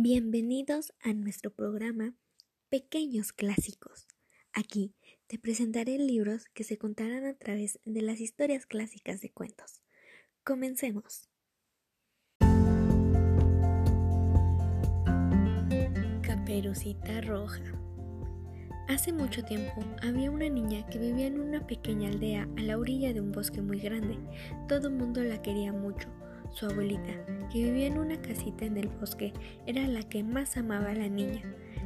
Bienvenidos a nuestro programa Pequeños Clásicos. Aquí te presentaré libros que se contarán a través de las historias clásicas de cuentos. Comencemos. Caperucita Roja. Hace mucho tiempo había una niña que vivía en una pequeña aldea a la orilla de un bosque muy grande. Todo el mundo la quería mucho su abuelita, que vivía en una casita en el bosque, era la que más amaba a la niña.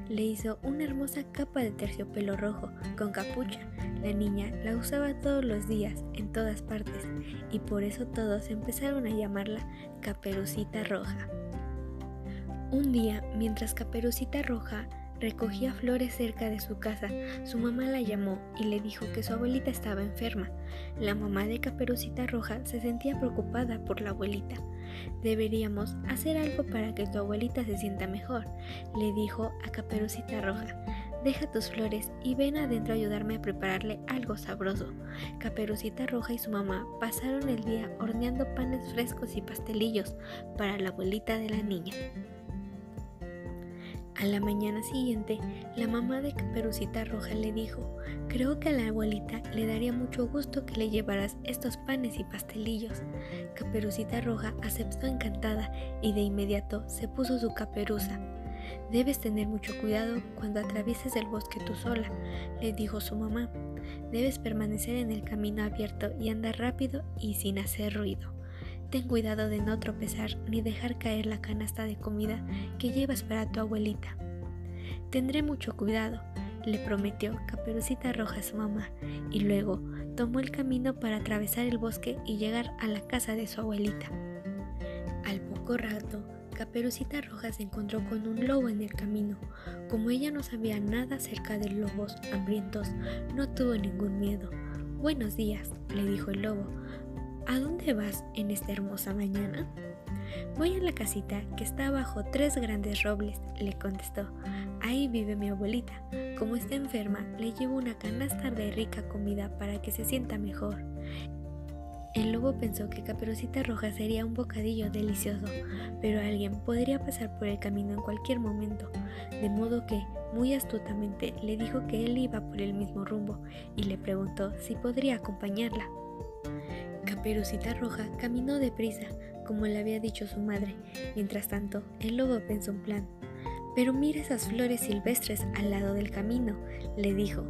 Le hizo una hermosa capa de terciopelo rojo con capucha. La niña la usaba todos los días, en todas partes, y por eso todos empezaron a llamarla Caperucita Roja. Un día, mientras Caperucita Roja recogía flores cerca de su casa, su mamá la llamó y le dijo que su abuelita estaba enferma. La mamá de Caperucita Roja se sentía preocupada por la abuelita. Deberíamos hacer algo para que tu abuelita se sienta mejor, le dijo a Caperucita Roja. Deja tus flores y ven adentro a ayudarme a prepararle algo sabroso. Caperucita Roja y su mamá pasaron el día horneando panes frescos y pastelillos para la abuelita de la niña. A la mañana siguiente, la mamá de Caperucita Roja le dijo, creo que a la abuelita le daría mucho gusto que le llevaras estos panes y pastelillos. Caperucita Roja aceptó encantada y de inmediato se puso su caperuza. Debes tener mucho cuidado cuando atravieses el bosque tú sola, le dijo su mamá. Debes permanecer en el camino abierto y andar rápido y sin hacer ruido. Ten cuidado de no tropezar ni dejar caer la canasta de comida que llevas para tu abuelita. Tendré mucho cuidado, le prometió Caperucita Roja a su mamá, y luego tomó el camino para atravesar el bosque y llegar a la casa de su abuelita. Al poco rato, Caperucita Roja se encontró con un lobo en el camino. Como ella no sabía nada acerca de lobos hambrientos, no tuvo ningún miedo. Buenos días, le dijo el lobo. ¿A dónde vas en esta hermosa mañana? Voy a la casita que está bajo tres grandes robles, le contestó. Ahí vive mi abuelita. Como está enferma, le llevo una canasta de rica comida para que se sienta mejor. El lobo pensó que Caperucita Roja sería un bocadillo delicioso, pero alguien podría pasar por el camino en cualquier momento, de modo que, muy astutamente, le dijo que él iba por el mismo rumbo y le preguntó si podría acompañarla. Caperucita Roja caminó deprisa, como le había dicho su madre. Mientras tanto, el lobo pensó un plan. Pero mira esas flores silvestres al lado del camino, le dijo.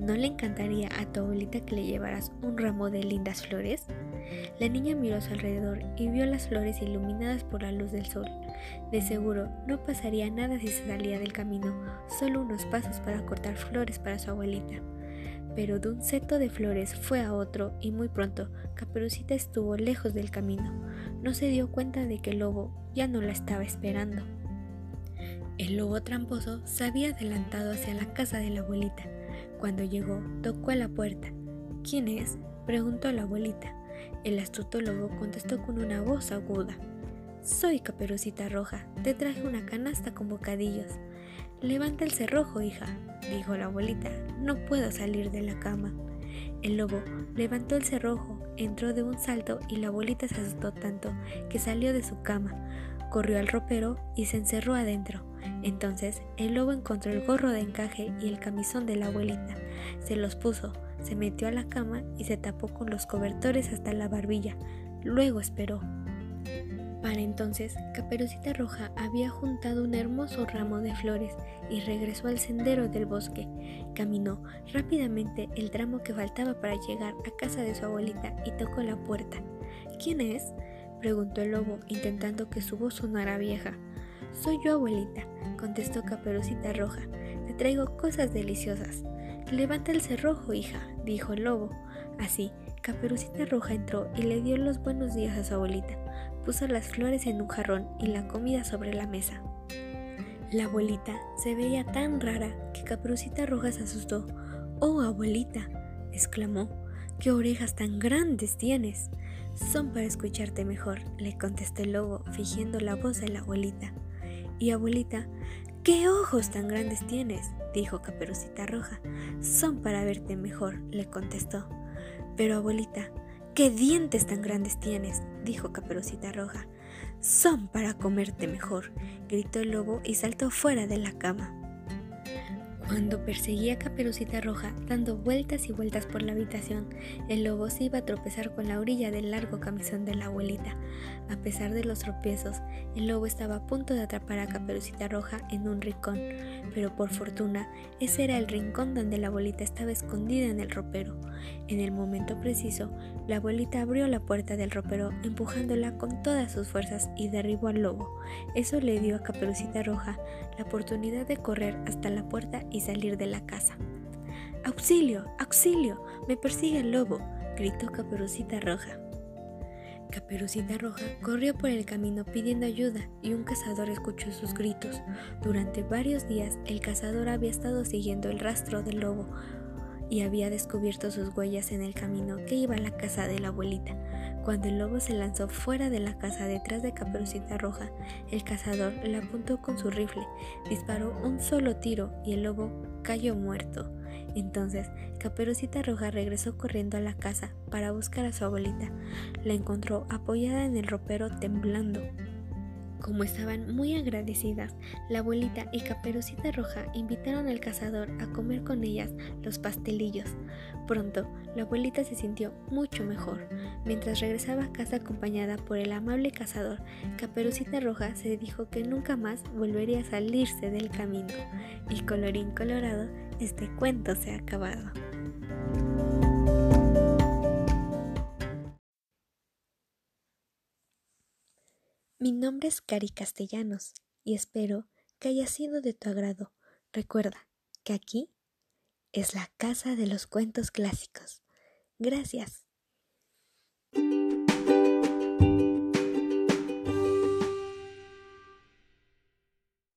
¿No le encantaría a tu abuelita que le llevaras un ramo de lindas flores? La niña miró a su alrededor y vio las flores iluminadas por la luz del sol. De seguro no pasaría nada si se salía del camino, solo unos pasos para cortar flores para su abuelita pero de un seto de flores fue a otro y muy pronto Caperucita estuvo lejos del camino. No se dio cuenta de que el lobo ya no la estaba esperando. El lobo tramposo se había adelantado hacia la casa de la abuelita. Cuando llegó, tocó a la puerta. ¿Quién es? preguntó la abuelita. El astuto lobo contestó con una voz aguda. Soy Caperucita Roja, te traje una canasta con bocadillos. Levanta el cerrojo, hija, dijo la abuelita. No puedo salir de la cama. El lobo levantó el cerrojo, entró de un salto y la abuelita se asustó tanto que salió de su cama, corrió al ropero y se encerró adentro. Entonces el lobo encontró el gorro de encaje y el camisón de la abuelita. Se los puso, se metió a la cama y se tapó con los cobertores hasta la barbilla. Luego esperó. Para entonces, Caperucita Roja había juntado un hermoso ramo de flores y regresó al sendero del bosque. Caminó rápidamente el tramo que faltaba para llegar a casa de su abuelita y tocó la puerta. ¿Quién es? preguntó el lobo, intentando que su voz sonara vieja. Soy yo, abuelita, contestó Caperucita Roja. Te traigo cosas deliciosas. Levanta el cerrojo, hija, dijo el lobo. Así, Caperucita Roja entró y le dio los buenos días a su abuelita puso las flores en un jarrón y la comida sobre la mesa. La abuelita se veía tan rara que Caperucita Roja se asustó. Oh, abuelita, exclamó, ¿qué orejas tan grandes tienes? Son para escucharte mejor, le contestó el lobo, fingiendo la voz de la abuelita. Y abuelita, ¿qué ojos tan grandes tienes? dijo Caperucita Roja. Son para verte mejor, le contestó. Pero abuelita, ¿Qué dientes tan grandes tienes? dijo Caperucita Roja. Son para comerte mejor, gritó el lobo y saltó fuera de la cama. Cuando perseguía a Caperucita Roja, dando vueltas y vueltas por la habitación, el lobo se iba a tropezar con la orilla del largo camisón de la abuelita. A pesar de los tropiezos, el lobo estaba a punto de atrapar a Caperucita Roja en un rincón, pero por fortuna, ese era el rincón donde la abuelita estaba escondida en el ropero. En el momento preciso, la abuelita abrió la puerta del ropero empujándola con todas sus fuerzas y derribó al lobo. Eso le dio a Caperucita Roja la oportunidad de correr hasta la puerta y salir de la casa. ¡Auxilio! ¡Auxilio! ¡Me persigue el lobo! gritó Caperucita Roja. Caperucita Roja corrió por el camino pidiendo ayuda y un cazador escuchó sus gritos. Durante varios días el cazador había estado siguiendo el rastro del lobo y había descubierto sus huellas en el camino que iba a la casa de la abuelita. Cuando el lobo se lanzó fuera de la casa detrás de Caperucita Roja, el cazador le apuntó con su rifle, disparó un solo tiro y el lobo cayó muerto. Entonces, Caperucita Roja regresó corriendo a la casa para buscar a su abuelita. La encontró apoyada en el ropero temblando. Como estaban muy agradecidas, la abuelita y Caperucita Roja invitaron al cazador a comer con ellas los pastelillos. Pronto, la abuelita se sintió mucho mejor. Mientras regresaba a casa acompañada por el amable cazador, Caperucita Roja se dijo que nunca más volvería a salirse del camino. Y colorín colorado, este cuento se ha acabado. Mi nombre es Cari Castellanos y espero que haya sido de tu agrado. Recuerda que aquí es la casa de los cuentos clásicos. Gracias.